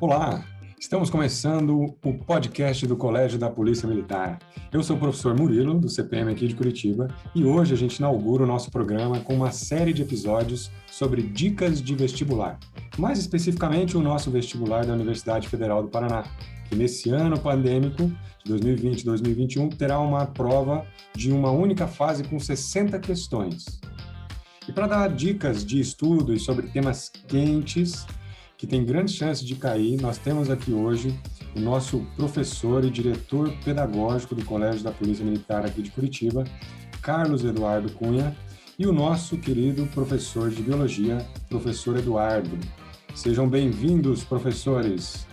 Olá, estamos começando o podcast do Colégio da Polícia Militar. Eu sou o professor Murilo, do CPM aqui de Curitiba, e hoje a gente inaugura o nosso programa com uma série de episódios sobre dicas de vestibular. Mais especificamente, o nosso vestibular da Universidade Federal do Paraná, que nesse ano pandêmico de 2020-2021 terá uma prova de uma única fase com 60 questões. E para dar dicas de estudo e sobre temas quentes, que tem grandes chances de cair, nós temos aqui hoje o nosso professor e diretor pedagógico do Colégio da Polícia Militar aqui de Curitiba, Carlos Eduardo Cunha, e o nosso querido professor de Biologia, professor Eduardo. Sejam bem-vindos, professores.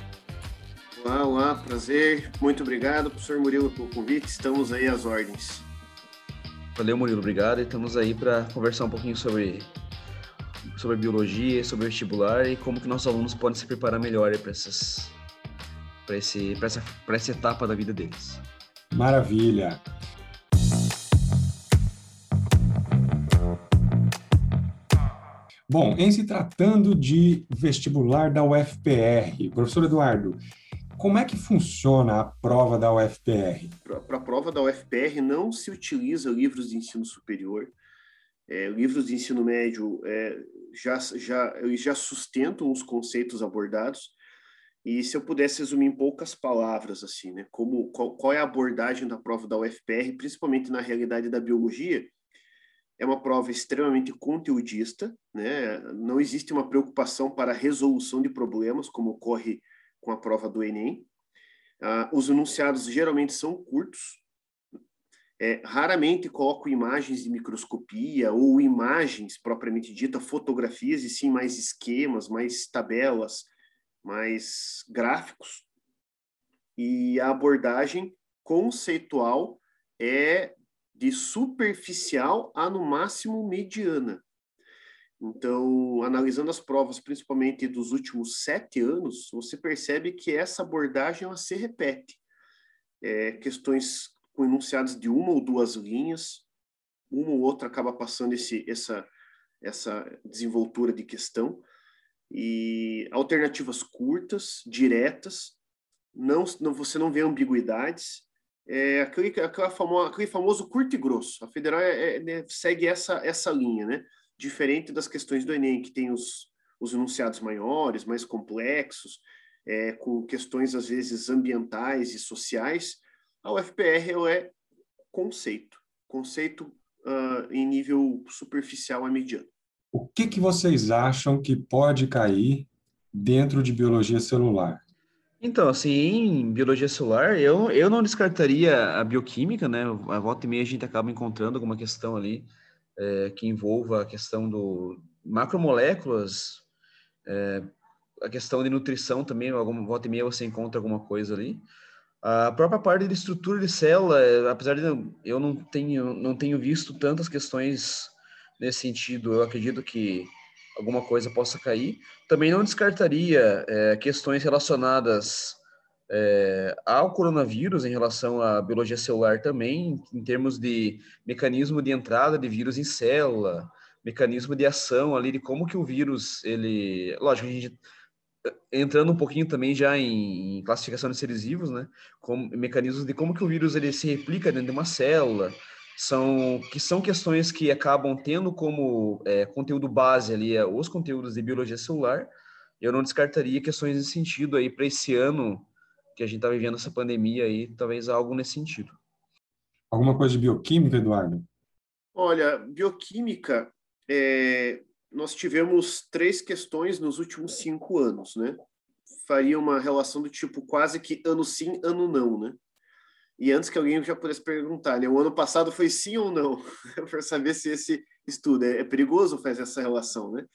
Olá, olá, prazer. Muito obrigado, professor Murilo, pelo convite. Estamos aí às ordens. Valeu, Murilo, obrigado. estamos aí para conversar um pouquinho sobre, sobre biologia, sobre vestibular e como que nossos alunos podem se preparar melhor para essas para esse para essa para essa etapa da vida deles. Maravilha. Bom, em se tratando de vestibular da UFPR, professor Eduardo, como é que funciona a prova da UFPR? Para a prova da UFPR não se utiliza livros de ensino superior. É, livros de ensino médio é, já, já, já sustentam os conceitos abordados. E se eu pudesse resumir em poucas palavras, assim, né? Como, qual, qual é a abordagem da prova da UFPR, principalmente na realidade da biologia? É uma prova extremamente conteudista, né? Não existe uma preocupação para a resolução de problemas, como ocorre com a prova do Enem. Ah, os enunciados geralmente são curtos, é, raramente coloco imagens de microscopia ou imagens propriamente dita, fotografias, e sim mais esquemas, mais tabelas, mais gráficos. E a abordagem conceitual é de superficial a, no máximo, mediana. Então, analisando as provas, principalmente dos últimos sete anos, você percebe que essa abordagem ela se repete. É, questões com enunciados de uma ou duas linhas, uma ou outra acaba passando esse, essa, essa desenvoltura de questão, e alternativas curtas, diretas, não, não você não vê ambiguidades, é aquele, aquela famo, aquele famoso curto e grosso. A federal é, é, segue essa, essa linha, né? diferente das questões do Enem, que tem os, os enunciados maiores, mais complexos, é, com questões, às vezes, ambientais e sociais, a UFPR é conceito, conceito uh, em nível superficial a mediano. O que, que vocês acham que pode cair dentro de biologia celular? Então, assim, em biologia celular, eu, eu não descartaria a bioquímica, né? A volta e meia a gente acaba encontrando alguma questão ali é, que envolva a questão do macromoléculas, é, a questão de nutrição também, alguma volta e meia você encontra alguma coisa ali. A própria parte de estrutura de célula, é, apesar de eu não tenho, não tenho visto tantas questões nesse sentido, eu acredito que alguma coisa possa cair. Também não descartaria é, questões relacionadas é, ao coronavírus em relação à biologia celular também, em termos de mecanismo de entrada de vírus em célula, mecanismo de ação ali, de como que o vírus, ele... Lógico, a gente entrando um pouquinho também já em, classificação de seres vivos, né? Como, mecanismos de como que o vírus ele se replica dentro de uma célula, são que são questões que acabam tendo como é, conteúdo base ali é, os conteúdos de biologia celular. Eu não descartaria questões nesse sentido aí para esse ano que a gente está vivendo essa pandemia aí, talvez algo nesse sentido. Alguma coisa de bioquímica, Eduardo? Olha, bioquímica, é, nós tivemos três questões nos últimos cinco anos, né? Faria uma relação do tipo quase que ano sim, ano não, né? E antes que alguém já pudesse perguntar, né? O ano passado foi sim ou não? Para saber se esse estudo é, é perigoso fazer essa relação, né?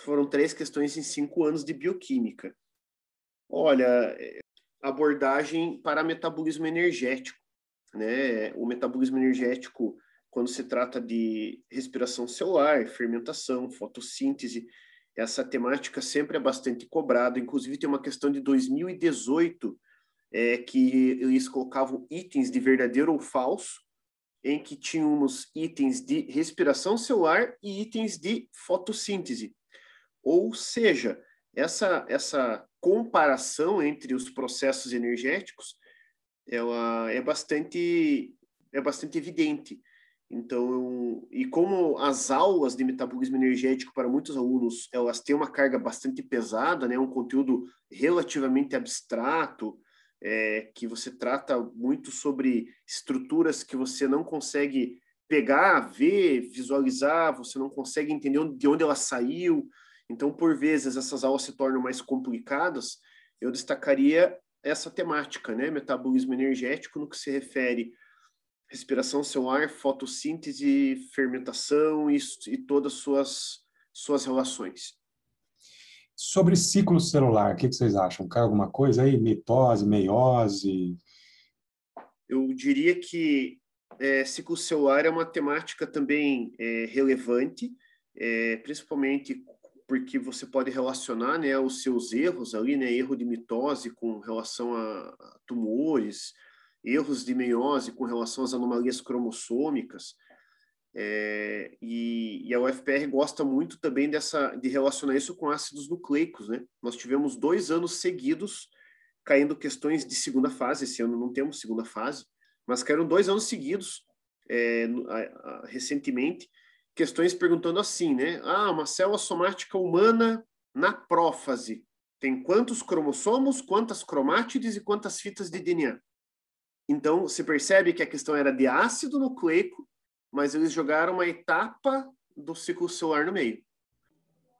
Foram três questões em cinco anos de bioquímica. Olha, abordagem para metabolismo energético. Né? O metabolismo energético, quando se trata de respiração celular, fermentação, fotossíntese, essa temática sempre é bastante cobrada. Inclusive, tem uma questão de 2018 é, que eles colocavam itens de verdadeiro ou falso, em que tínhamos itens de respiração celular e itens de fotossíntese. Ou seja, essa, essa comparação entre os processos energéticos ela é bastante, é bastante evidente. Então, e como as aulas de metabolismo energético para muitos alunos, elas têm uma carga bastante pesada, né, um conteúdo relativamente abstrato, é, que você trata muito sobre estruturas que você não consegue pegar, ver, visualizar, você não consegue entender de onde ela saiu. Então, por vezes, essas aulas se tornam mais complicadas. Eu destacaria essa temática, né, metabolismo energético, no que se refere respiração celular, fotossíntese, fermentação e, e todas as suas, suas relações. Sobre ciclo celular, o que, vocês acham? Cai alguma coisa aí? Mitose, meiose? Eu diria que é, ciclo celular é uma temática também é, relevante, é, principalmente porque você pode relacionar né, os seus erros ali, né, erro de mitose com relação a tumores, erros de meiose com relação às anomalias cromossômicas. É, e, e, a UFPR gosta muito também dessa de relacionar isso com ácidos nucleicos, né? Nós tivemos dois anos seguidos caindo questões de segunda fase. Esse ano não temos segunda fase, mas caíram dois anos seguidos é, recentemente questões perguntando assim, né? Ah, uma célula somática humana na prófase tem quantos cromossomos, quantas cromátides e quantas fitas de DNA? Então, se percebe que a questão era de ácido nucleico, mas eles jogaram uma etapa do ciclo celular no meio.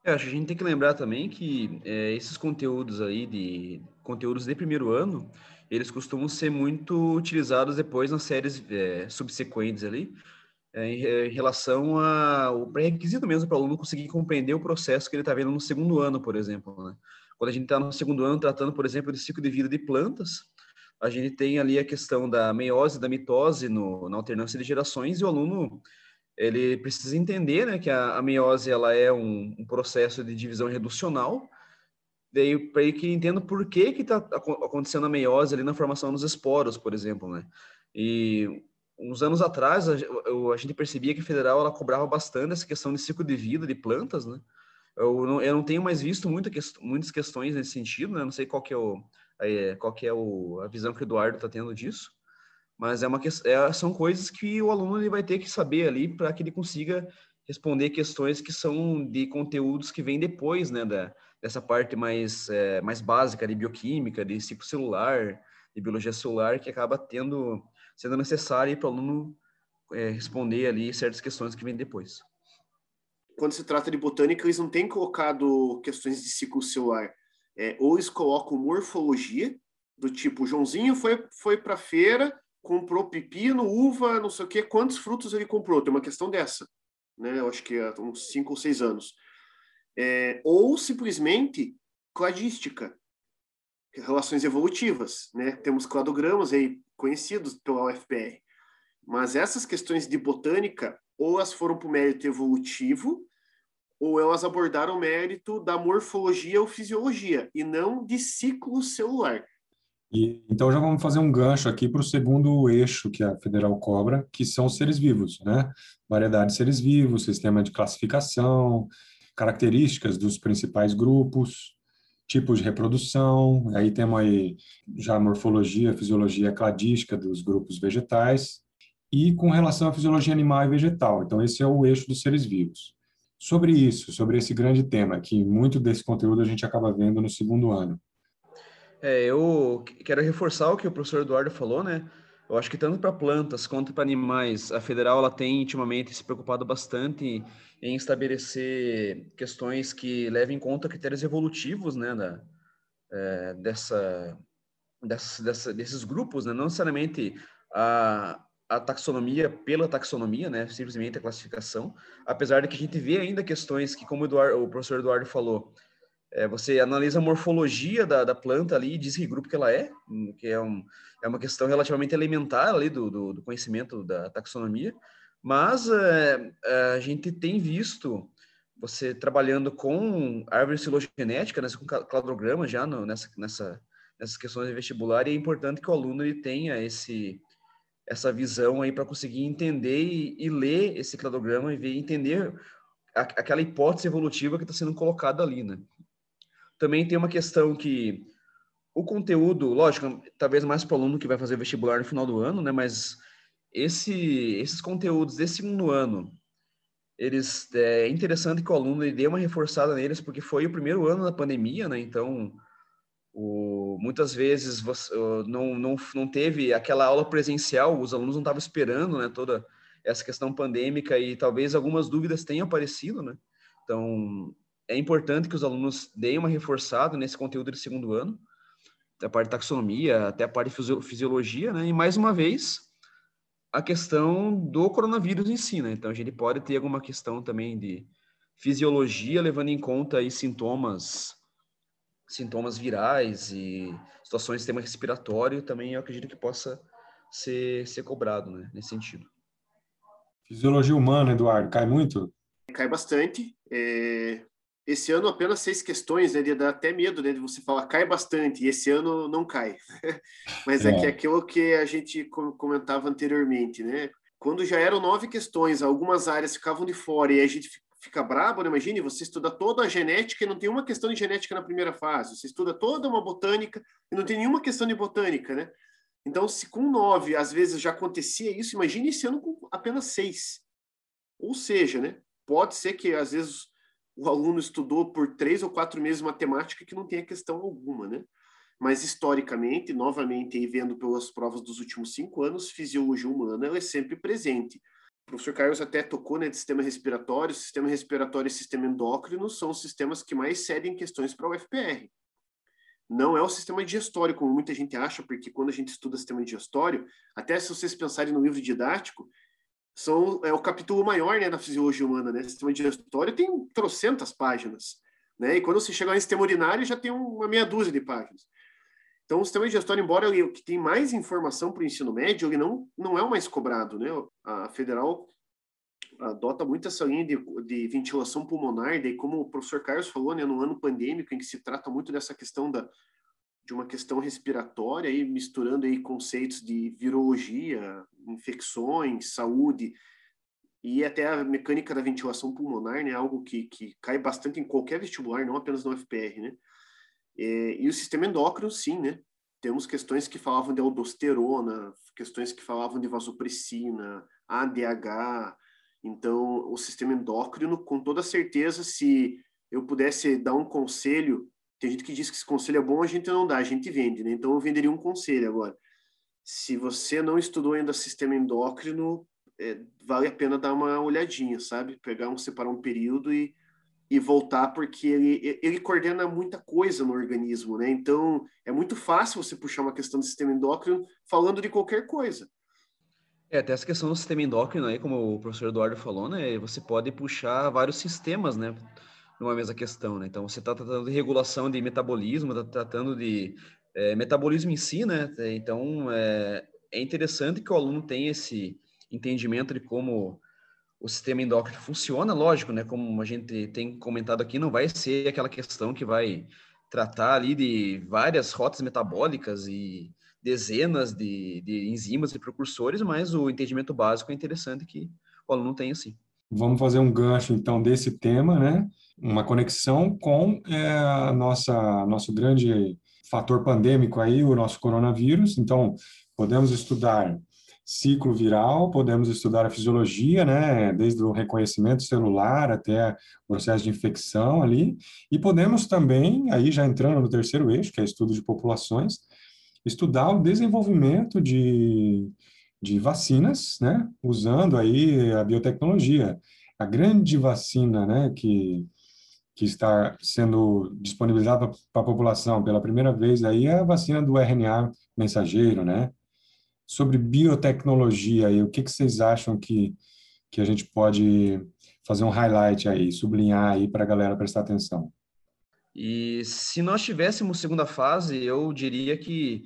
Eu acho que a gente tem que lembrar também que é, esses conteúdos aí de conteúdos de primeiro ano, eles costumam ser muito utilizados depois nas séries é, subsequentes ali, é, em, em, relação ao pré-requisito mesmo para o aluno conseguir compreender o processo que ele está vendo no segundo ano, por exemplo. Né? Quando a gente está no segundo ano tratando, por exemplo, de ciclo de vida de plantas, a gente tem ali a questão da meiose, da mitose no, na alternância de gerações e o aluno ele precisa entender né, que a, a meiose ela é um, um, processo de divisão reducional, daí para que entenda por que que está acontecendo a meiose ali na formação dos esporos, por exemplo, né? E uns anos atrás a, a, gente percebia que a federal ela cobrava bastante essa questão de ciclo de vida de plantas, né? Eu não, eu não tenho mais visto muita, muitas questões nesse sentido, né? Não sei qual que é o é, qual que é o, a visão que o Eduardo está tendo disso, mas é uma é, são coisas que o aluno ele vai ter que saber ali para que ele consiga responder questões que são de conteúdos que vêm depois, né, da, dessa parte mais, é, mais básica de bioquímica, de ciclo celular, de biologia celular, que acaba tendo, sendo necessário para o aluno é, responder ali certas questões que vêm depois. Quando se trata de botânica, eles não têm colocado questões de ciclo celular é, ou eles colocam morfologia, do tipo, Joãozinho foi, foi para feira, comprou pepino, uva, não sei o quê, quantos frutos ele comprou? Tem uma questão dessa, né? Eu acho que há uns cinco ou seis anos. É, ou simplesmente cladística, relações evolutivas, né? Temos cladogramas aí conhecidos pela UFPR. Mas essas questões de botânica, ou elas foram para o mérito evolutivo, ou elas abordaram o mérito da morfologia ou fisiologia, e não de ciclo celular. E, então já vamos fazer um gancho aqui para o segundo eixo que a federal cobra, que são os seres vivos, né? Variedade de seres vivos, sistema de classificação, características dos principais grupos, tipos de reprodução, aí temos aí já a morfologia, fisiologia cladística dos grupos vegetais, e com relação à fisiologia animal e vegetal. Então esse é o eixo dos seres vivos sobre isso, sobre esse grande tema, que muito desse conteúdo a gente acaba vendo no segundo ano. É, eu quero reforçar o que o professor Eduardo falou, né? Eu acho que tanto para plantas quanto para animais, a federal ela tem intimamente se preocupado bastante em estabelecer questões que levem em conta critérios evolutivos, né, da, é, dessa, dessa, dessa, desses grupos, né? Não necessariamente a, a taxonomia pela taxonomia, né? Simplesmente a classificação. Apesar de que a gente vê ainda questões que, como o, Eduardo, o professor Eduardo falou, é, você analisa a morfologia da, da, planta ali e diz que grupo que ela é, que é, um, é uma questão relativamente elementar ali do, do, do conhecimento da taxonomia, mas é, é a gente tem visto você trabalhando com árvore filogenética, né, com cladograma já no, nessa, nessa, nessas questões de vestibular, e é importante que o aluno ele tenha esse, essa visão aí para conseguir entender e, e, ler esse cladograma e ver, entender a, aquela hipótese evolutiva que está sendo colocada ali, né? também tem uma questão que o conteúdo, lógico, talvez mais para o aluno que vai fazer vestibular no final do ano, né? Mas esse, esses conteúdos desse segundo ano, eles é interessante que o aluno dê uma reforçada neles, porque foi o primeiro ano da pandemia, né? Então, o, muitas vezes você, não, não, não teve aquela aula presencial, os alunos não estavam esperando, né? Toda essa questão pandêmica e talvez algumas dúvidas tenham aparecido, né? Então, é importante que os alunos deem uma reforçada nesse conteúdo de segundo ano, a parte de taxonomia, até a parte de fisiologia, né? E mais uma vez, a questão do coronavírus em si, né? Então, a gente pode ter alguma questão também de fisiologia, levando em conta aí sintomas sintomas virais e situações do sistema respiratório, também eu acredito que possa ser, ser cobrado, né? Nesse sentido. Fisiologia humana, Eduardo, cai muito? Cai bastante. É, esse ano apenas seis questões, né? De dar até medo, né? De você falar cai bastante, e esse ano não cai. Mas é. é que é aquilo que a gente comentava anteriormente, né? Quando já eram nove questões, algumas áreas ficavam de fora e a gente fica brabo, né? Imagine, você estuda toda a genética e não tem uma questão de genética na primeira fase. Você estuda toda uma botânica e não tem nenhuma questão de botânica, né? Então, se com nove, às vezes, já acontecia isso, imagine esse ano com apenas seis. Ou seja, né? Pode ser que, às vezes, o aluno estudou por três ou quatro meses matemática que não tenha questão alguma, né? Mas historicamente, novamente, e vendo pelas provas dos últimos cinco anos, fisiologia humana ela é sempre presente. O professor Carlos até tocou né, de sistema respiratório, sistema respiratório e sistema endócrino são os sistemas que mais cedem questões para o FPR. Não é o sistema digestório, como muita gente acha, porque quando a gente estuda sistema digestório, até se vocês pensarem no livro didático, são, é o capítulo maior né, da fisiologia humana, né? Sistema digestório tem trocentas páginas, né? E quando você chega no sistema urinário, já tem uma meia dúzia de páginas. Então, o sistema digestório, embora ele que tem mais informação para o ensino médio, ele não, não é o mais cobrado, né? A federal adota muito essa linha de, de ventilação pulmonar, daí como o professor Carlos falou, né, no ano pandêmico, em que se trata muito dessa questão da, de uma questão respiratória, aí, misturando aí conceitos de virologia, infecções, saúde, e até a mecânica da ventilação pulmonar, né, algo que, que cai bastante em qualquer vestibular, não apenas no FPR, né, e, e o sistema endócrino, sim, né, temos questões que falavam de aldosterona, questões que falavam de vasopressina, ADH, então o sistema endócrino, com toda certeza, se eu pudesse dar um conselho tem gente que diz que esse conselho é bom, a gente não dá, a gente vende, né? Então eu venderia um conselho agora. Se você não estudou ainda sistema endócrino, é, vale a pena dar uma olhadinha, sabe? Pegar um, separar um período e, e voltar, porque ele, ele coordena muita coisa no organismo, né? Então é muito fácil você puxar uma questão do sistema endócrino falando de qualquer coisa. É, até essa questão do sistema endócrino aí, como o professor Eduardo falou, né? Você pode puxar vários sistemas, né? numa mesma questão, né? Então, você está tratando de regulação de metabolismo, está tratando de é, metabolismo em si, né? Então, é, é interessante que o aluno tenha esse entendimento de como o sistema endócrino funciona, lógico, né? Como a gente tem comentado aqui, não vai ser aquela questão que vai tratar ali de várias rotas metabólicas e dezenas de, de enzimas e precursores, mas o entendimento básico é interessante que o aluno tenha, sim. Vamos fazer um gancho, então, desse tema, né? Uma conexão com é, a nossa nosso grande fator pandêmico aí, o nosso coronavírus. Então, podemos estudar ciclo viral, podemos estudar a fisiologia, né, desde o reconhecimento celular até o processo de infecção ali, e podemos também, aí já entrando no terceiro eixo, que é estudo de populações, estudar o desenvolvimento de de vacinas, né, usando aí a biotecnologia. A grande vacina, né, que, que está sendo disponibilizada para a população pela primeira vez aí é a vacina do RNA mensageiro, né? Sobre biotecnologia aí, o que, que vocês acham que, que a gente pode fazer um highlight aí, sublinhar aí para a galera prestar atenção? E se nós tivéssemos segunda fase, eu diria que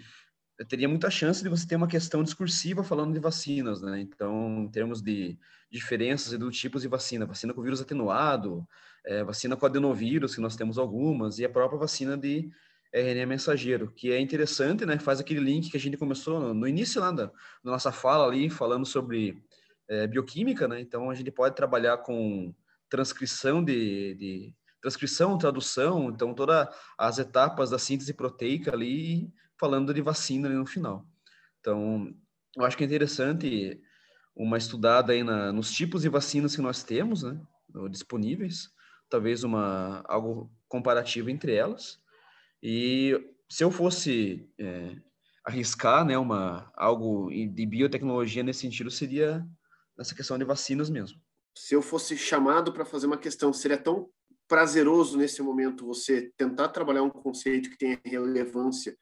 teria muita chance de você ter uma questão discursiva falando de vacinas, né? Então, em termos de diferenças e do tipos de vacina, vacina com vírus atenuado, é, vacina com adenovírus, que nós temos algumas, e a própria vacina de RNA mensageiro, que é interessante, né? Faz aquele link que a gente começou no, no início lá da, nossa fala ali, falando sobre é, bioquímica, né? Então, a gente pode trabalhar com transcrição de, de transcrição, tradução, então todas as etapas da síntese proteica ali, falando de vacina ali no final. Então, eu acho que é interessante uma estudada aí na, nos tipos de vacinas que nós temos, né, disponíveis, talvez uma algo comparativo entre elas. E se eu fosse é, arriscar, né, uma algo de biotecnologia nesse sentido seria nessa questão de vacinas mesmo. Se eu fosse chamado para fazer uma questão, seria tão prazeroso nesse momento você tentar trabalhar um conceito que tenha relevância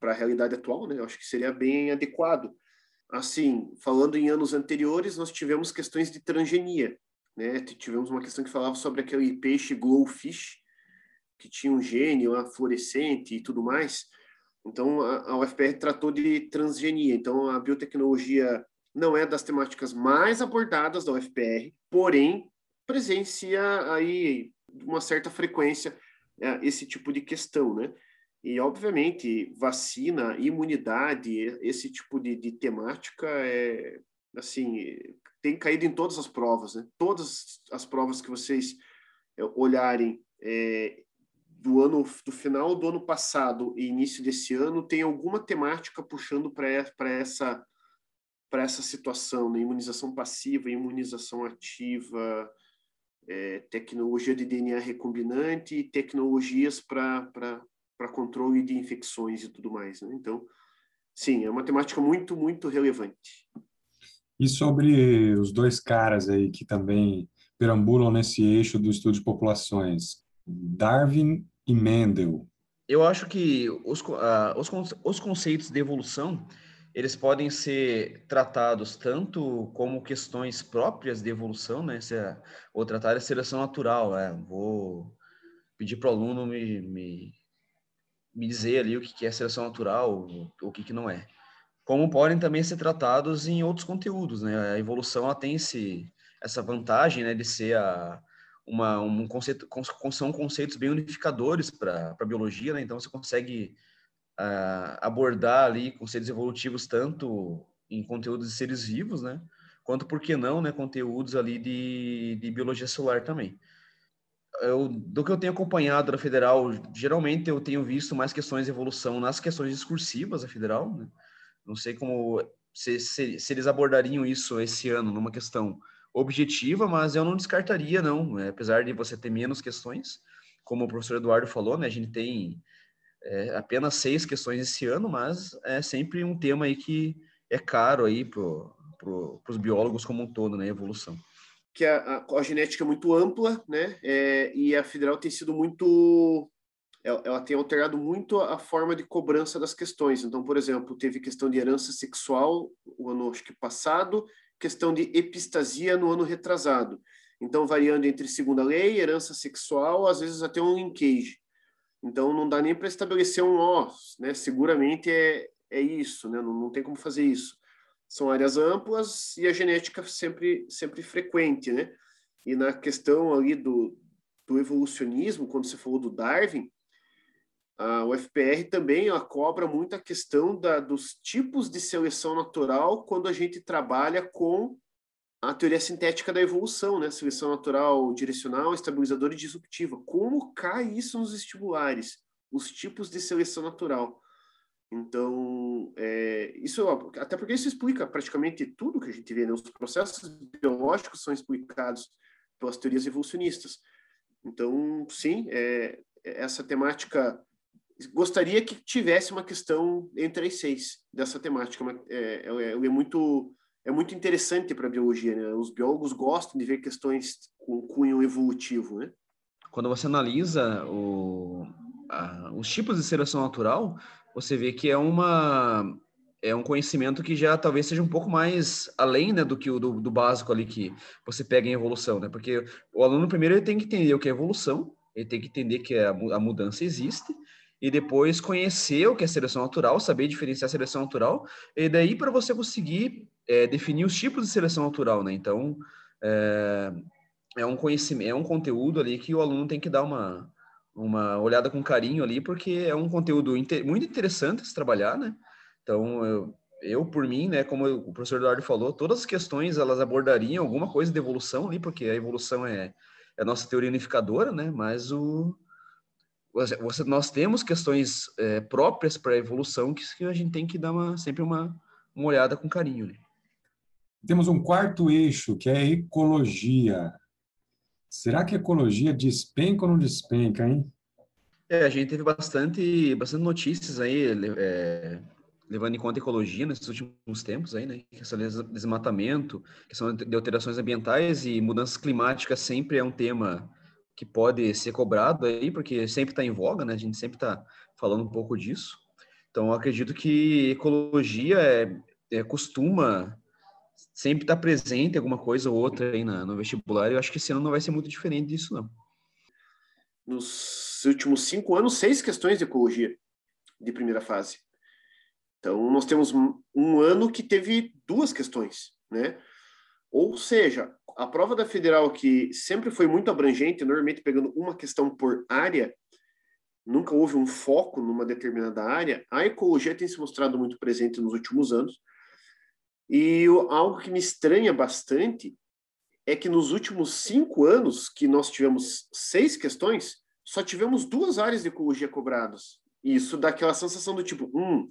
para a realidade atual, né? Eu acho que seria bem adequado. Assim, falando em anos anteriores, nós tivemos questões de transgenia, né? Tivemos uma questão que falava sobre aquele peixe glowfish, que tinha um gene lá fluorescente e tudo mais. Então, a, a UFPR tratou de transgenia. Então, a biotecnologia não é das temáticas mais abordadas da UFPR, porém, presencia aí uma certa frequência é, esse tipo de questão, né? E, obviamente, vacina, imunidade, esse tipo de, de temática é, assim, tem caído em todas as provas, né? Todas as provas que vocês é, olharem é, do ano, do final do ano passado e início desse ano, tem alguma temática puxando para essa para essa situação, né? imunização passiva, imunização ativa, é, tecnologia de DNA recombinante e tecnologias para controle de infecções e tudo mais. Né? Então, sim, é uma temática muito, muito relevante. E sobre os dois caras aí que também perambulam nesse eixo do estudo de populações, Darwin e Mendel. Eu acho que os, uh, os, os conceitos de evolução eles podem ser tratados tanto como questões próprias de evolução, né? Se é, ou tratar a seleção natural, é, vou pedir para o aluno me, me me dizer ali o que é seleção natural, o que, que não é. Como podem também ser tratados em outros conteúdos, né? A evolução ela tem esse, essa vantagem, né, de ser a, uma, um conceito, são conceitos bem unificadores para a biologia, né? Então você consegue uh, abordar ali conceitos evolutivos tanto em conteúdos de seres vivos, né? Quanto, por que não, né, conteúdos ali de, de biologia celular também eu, do que eu tenho acompanhado da federal, geralmente eu tenho visto mais questões de evolução nas questões discursivas da federal. Né? Não sei como se, se, se, eles abordariam isso esse ano numa questão objetiva, mas eu não descartaria, não. Né? Apesar de você ter menos questões, como o professor Eduardo falou, né? a gente tem é, apenas seis questões esse ano, mas é sempre um tema aí que é caro aí para pro, os biólogos como um todo, né? Evolução que a, a, a genética é muito ampla, né? É, e a federal tem sido muito ela, ela, tem alterado muito a forma de cobrança das questões. Então, por exemplo, teve questão de herança sexual o ano acho que passado, questão de epistasia no ano retrasado. Então, variando entre segunda lei, herança sexual, às vezes até um linkage. Então, não dá nem para estabelecer um ó, né? Seguramente é, é isso, né? Não, não tem como fazer isso são áreas amplas e a genética sempre sempre frequente, né? E na questão ali do, do evolucionismo, quando você falou do Darwin, a UFPR também ela cobra muito a questão da, dos tipos de seleção natural quando a gente trabalha com a teoria sintética da evolução, né? Seleção natural direcional, estabilizadora e disruptiva. Como cai isso nos vestibulares? Os tipos de seleção natural. Então, é, isso até porque isso explica praticamente tudo que a gente vê, né? Os processos biológicos são explicados pelas teorias evolucionistas. Então, sim, é, essa temática gostaria que tivesse uma questão entre as seis dessa temática. É, é, é muito é muito interessante para a biologia, né? Os biólogos gostam de ver questões com cunho evolutivo, né? Quando você analisa o, a, os tipos de seleção natural, você vê que é uma é um conhecimento que já talvez seja um pouco mais além né, do que o do, do, básico ali que você pega em evolução, né? Porque o aluno primeiro ele tem que entender o que é evolução, ele tem que entender que a, a mudança existe e depois conhecer o que é seleção natural, saber diferenciar seleção natural e daí para você conseguir é, definir os tipos de seleção natural, né? Então é, é um conhecimento, é um conteúdo ali que o aluno tem que dar uma uma olhada com carinho ali, porque é um conteúdo inter, muito interessante se trabalhar, né? Então, eu, eu, por mim, né, como o professor Eduardo falou, todas as questões elas abordariam alguma coisa de evolução ali, porque a evolução é, é a nossa teoria unificadora, né? Mas o você, nós temos questões é, próprias para a evolução que, que, a gente tem que dar uma, sempre uma, uma olhada com carinho. Né? Temos um quarto eixo, que é a ecologia. Será que a ecologia despenca ou não despenca, hein? É, a gente teve bastante, bastante notícias aí, é, levando em conta a ecologia nesses últimos tempos aí, né? Questão de desmatamento, questão de alterações ambientais e mudanças climáticas sempre é um tema que pode ser cobrado aí, porque sempre está em voga, né? A gente sempre está falando um pouco disso. Então, acredito que ecologia é, é costuma sempre estar tá presente alguma coisa ou outra aí na, no vestibular. Eu acho que esse ano não vai ser muito diferente disso, não. Nos últimos cinco anos, seis questões de ecologia de primeira fase. Então, nós temos um ano que teve duas questões, né? Ou seja, a prova da federal, que sempre foi muito abrangente, normalmente pegando uma questão por área, nunca houve um foco numa determinada área, a ecologia tem se mostrado muito presente nos últimos anos. E algo que me estranha bastante é que nos últimos cinco anos, que nós tivemos seis questões, só tivemos duas áreas de ecologia cobradas. E isso dá aquela sensação do tipo, hum,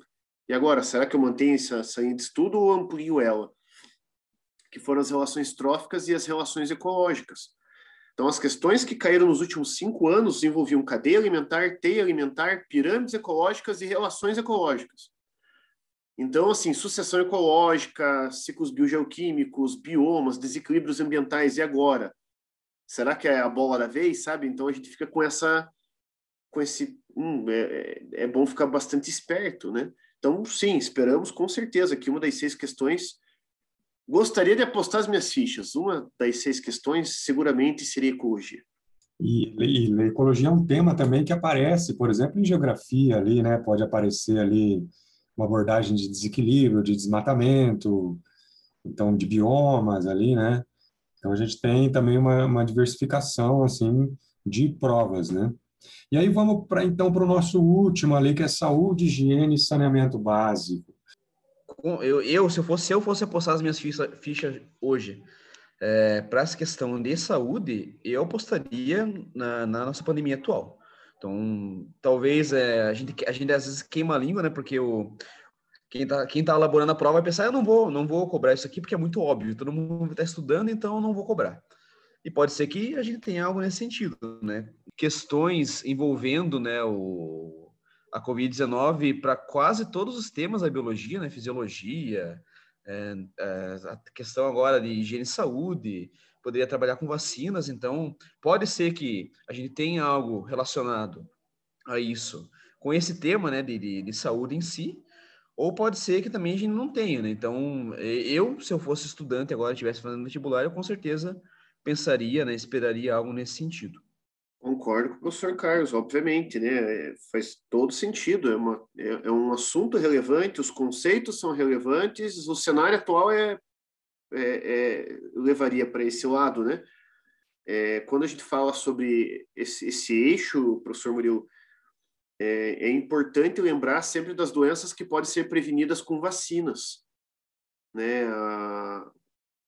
e agora, será que eu mantenho essa, linha de estudo ou amplio ela? Que foram as relações tróficas e as relações ecológicas. Então, as questões que caíram nos últimos cinco anos envolviam cadeia alimentar, teia alimentar, pirâmides ecológicas e relações ecológicas. Então, assim, sucessão ecológica, ciclos biogeoquímicos, biomas, desequilíbrios ambientais, e agora? Será que é a bola da vez, sabe? Então, a gente fica com essa, com esse, hum, é, é, é bom ficar bastante esperto, né? Então, sim, esperamos com certeza que uma das seis questões Gostaria de apostar as minhas fichas. Uma das seis questões seguramente seria ecologia. E, e, ecologia é um tema também que aparece, por exemplo, em geografia ali, né? Pode aparecer ali uma abordagem de desequilíbrio, de desmatamento, então de biomas ali, né? Então a gente tem também uma, uma diversificação assim de provas, né? E aí vamos para então para o nosso último ali que é saúde, higiene e saneamento básico eu, eu, se eu fosse, se eu fosse apostar as minhas fichas, fichas hoje é, para essa questão de saúde, eu apostaria na, na nossa pandemia atual. Então, talvez é, a, gente, a gente às vezes queima a língua, né? Porque o, quem está quem tá elaborando a prova vai pensar, eu não vou, não vou cobrar isso aqui porque é muito óbvio, todo mundo está estudando, então eu não vou cobrar. E pode ser que a gente tenha algo nesse sentido, né? Questões envolvendo, né, o, a Covid-19 para quase todos os temas da biologia, né? Fisiologia, é, é, a questão agora de higiene e saúde, poderia trabalhar com vacinas, então pode ser que a gente tenha algo relacionado a isso, com esse tema, né, de, de, de saúde em si, ou pode ser que também a gente não tenha, né? Então, eu, se eu fosse estudante agora, estivesse fazendo vestibular, eu com certeza pensaria, né, esperaria algo nesse sentido. Concordo com o professor Carlos, obviamente, né? É, faz todo sentido, é, uma, é, é, um assunto relevante, os conceitos são relevantes, o cenário atual é, é, é levaria para esse lado, né? É, quando a gente fala sobre esse, esse eixo, professor Murilo, é, importante lembrar sempre das doenças que podem ser prevenidas com vacinas, né? A,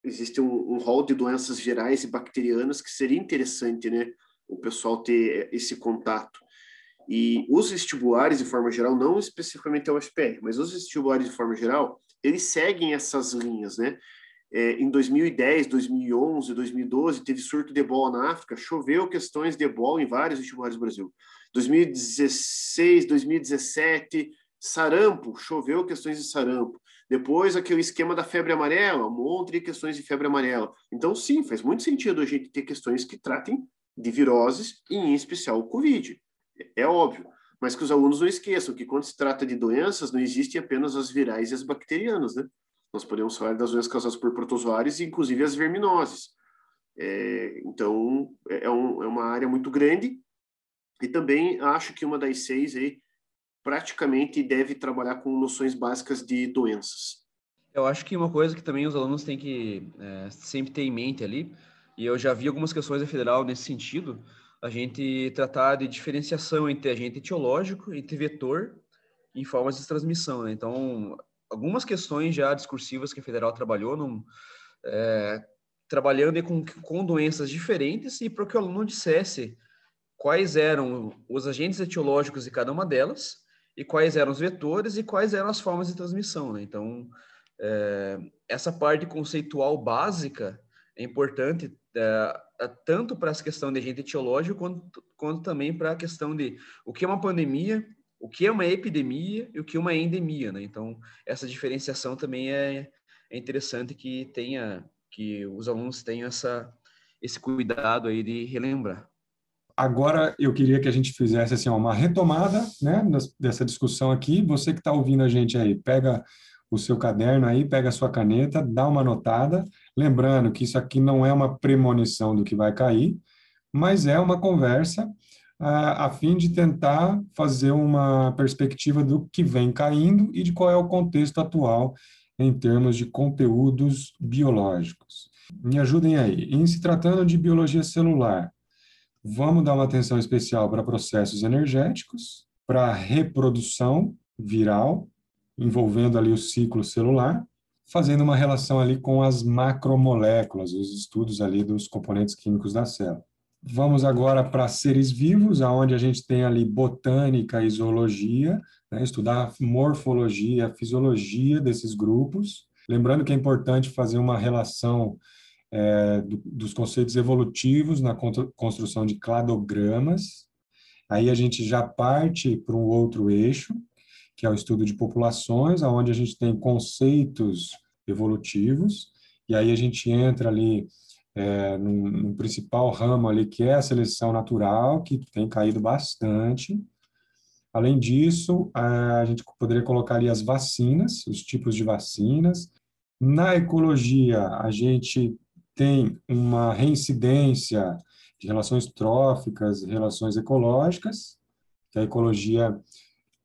existe um, um rol de doenças gerais e bacterianas que seria interessante, né? O pessoal ter esse contato. E os vestibulares, de forma geral, não especificamente a UFPR, mas os vestibulares, de forma geral, eles seguem essas linhas, né? É, em 2010, 2011, 2012, teve surto de ebola na África, choveu questões de ebola em vários vestibulares do Brasil. 2016, 2017, sarampo, choveu questões de sarampo. Depois, aquele esquema da febre amarela, um monte de questões de febre amarela. Então, sim, faz muito sentido a gente ter questões que tratem de viroses, e em especial o Covid. É óbvio. Mas que os alunos não esqueçam que quando se trata de doenças, não existem apenas as virais e as bacterianas, né? Nós podemos falar das doenças causadas por protozoários, inclusive as verminoses. É, então, é, é, um, é, uma área muito grande e também acho que uma das seis aí praticamente deve trabalhar com noções básicas de doenças. Eu acho que uma coisa que também os alunos têm que é, sempre ter em mente ali e eu já vi algumas questões da federal nesse sentido, a gente tratar de diferenciação entre agente etiológico, entre vetor e formas de transmissão. Né? Então, algumas questões já discursivas que a federal trabalhou, não, é, trabalhando com, com doenças diferentes e para que o aluno dissesse quais eram os agentes etiológicos de cada uma delas e quais eram os vetores e quais eram as formas de transmissão. Né? Então, é, essa parte conceitual básica é importante é tanto para essa questão de agente etiológico quanto, quanto também para a questão de o que é uma pandemia, o que é uma epidemia e o que é uma endemia. Né? Então, essa diferenciação também é, é interessante que tenha que os alunos tenham essa, esse cuidado aí de relembrar. Agora eu queria que a gente fizesse assim uma retomada, né, dessa discussão aqui. Você que está ouvindo a gente aí, pega o seu caderno aí, pega a sua caneta, dá uma anotada, lembrando que isso aqui não é uma premonição do que vai cair, mas é uma conversa a, a fim de tentar fazer uma perspectiva do que vem caindo e de qual é o contexto atual em termos de conteúdos biológicos. Me ajudem aí. Em se tratando de biologia celular, Vamos dar uma atenção especial para processos energéticos, para reprodução viral, envolvendo ali o ciclo celular, fazendo uma relação ali com as macromoléculas, os estudos ali dos componentes químicos da célula. Vamos agora para seres vivos, aonde a gente tem ali botânica e zoologia, né, estudar morfologia, fisiologia desses grupos. Lembrando que é importante fazer uma relação é, do, dos conceitos evolutivos na construção de cladogramas. Aí a gente já parte para um outro eixo, que é o estudo de populações, onde a gente tem conceitos evolutivos, e aí a gente entra ali é, principal ramo ali, que é a seleção natural, que tem caído bastante. Além disso, a gente poderia colocar ali as vacinas, os tipos de vacinas. Na ecologia, a gente tem uma reincidência de relações tróficas, relações ecológicas, que a ecologia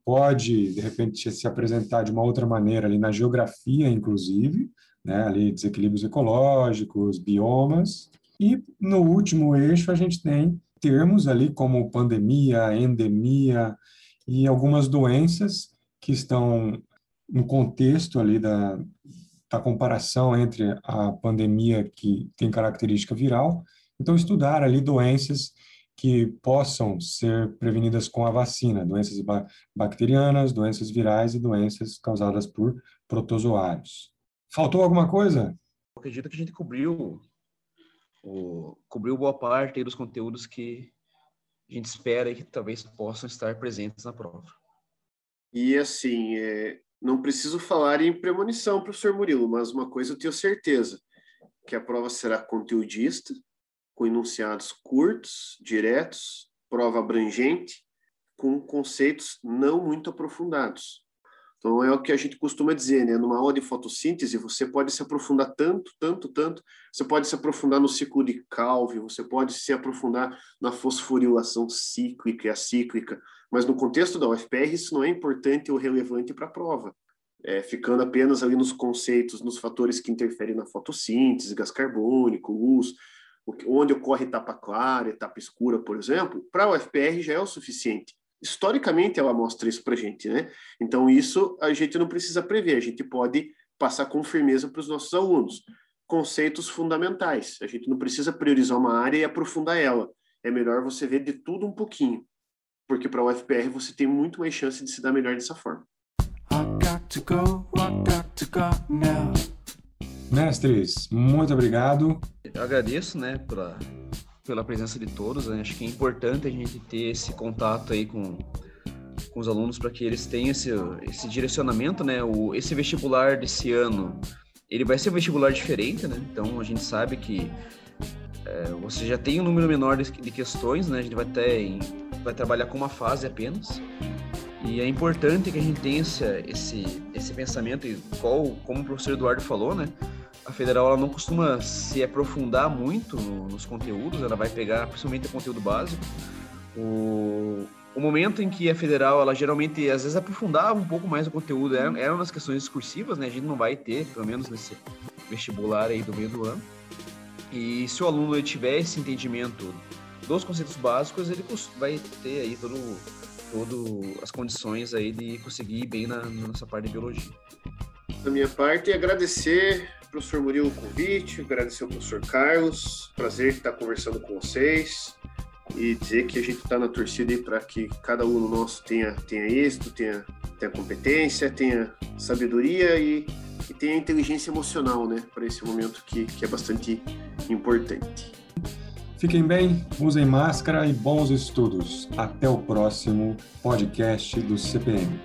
pode, de repente, se apresentar de uma outra maneira ali na geografia, inclusive, né, ali desequilíbrios ecológicos, biomas. E no último eixo a gente tem termos ali como pandemia, endemia e algumas doenças que estão no contexto ali da, a comparação entre a pandemia que tem característica viral, então estudar ali doenças que possam ser prevenidas com a vacina, doenças bacterianas, doenças virais e doenças causadas por protozoários. Faltou alguma coisa? Eu acredito que a gente cobriu o, cobriu boa parte dos conteúdos que a gente espera e que talvez possam estar presentes na prova. E assim, é, não preciso falar em premonição, professor Murilo, mas uma coisa eu tenho certeza, que a prova será conteudista, com enunciados curtos, diretos, prova abrangente, com conceitos não muito aprofundados. Então, é o que a gente costuma dizer, né? Numa aula de fotossíntese, você pode se aprofundar tanto, tanto, tanto. Você pode se aprofundar no ciclo de Calvin, você pode se aprofundar na fosforilação cíclica e acíclica, mas no contexto da UFPR isso não é importante ou relevante para a prova. É, ficando apenas ali nos conceitos, nos fatores que interferem na fotossíntese, gás carbônico, luz, onde ocorre etapa clara, etapa escura, por exemplo, para a UFPR já é o suficiente. Historicamente, ela mostra isso para a gente, né? Então, isso a gente não precisa prever, a gente pode passar com firmeza para os nossos alunos. Conceitos fundamentais, a gente não precisa priorizar uma área e aprofundar ela. É melhor você ver de tudo um pouquinho porque para o UFPR você tem muito mais chance de se dar melhor dessa forma. Mestres, muito obrigado. Eu agradeço, né, pela, pela presença de todos. Né? Acho que é importante a gente ter esse contato aí com, com os alunos para que eles tenham esse, esse direcionamento, né? O, esse vestibular desse ano, ele vai ser um vestibular diferente, né? Então a gente sabe que é, você já tem um número menor de, de questões, né? A gente vai em vai trabalhar com uma fase apenas. E é importante que a gente tenha esse, esse, esse pensamento, e qual, como o professor Eduardo falou, né? A federal ela não costuma se aprofundar muito no, nos conteúdos, ela vai pegar principalmente o conteúdo básico. O, o momento em que a federal, ela geralmente, às vezes, aprofundava um pouco mais o conteúdo, eram, eram nas questões discursivas, né? A gente não vai ter, pelo menos nesse vestibular aí do meio do ano. E se o aluno tiver esse entendimento dos conceitos básicos, ele vai ter aí todo, todo as condições aí de conseguir ir bem na nossa parte de biologia. Da minha parte, agradecer professor Murilo, o convite, agradecer ao professor Carlos, prazer estar conversando com vocês e dizer que a gente está na torcida para que cada aluno nosso tenha, tenha êxito, tenha, tenha competência, tenha sabedoria e, e tenha inteligência emocional, né, para esse momento que, que é bastante importante. Fiquem bem, usem máscara e bons estudos. Até o próximo podcast do CPM.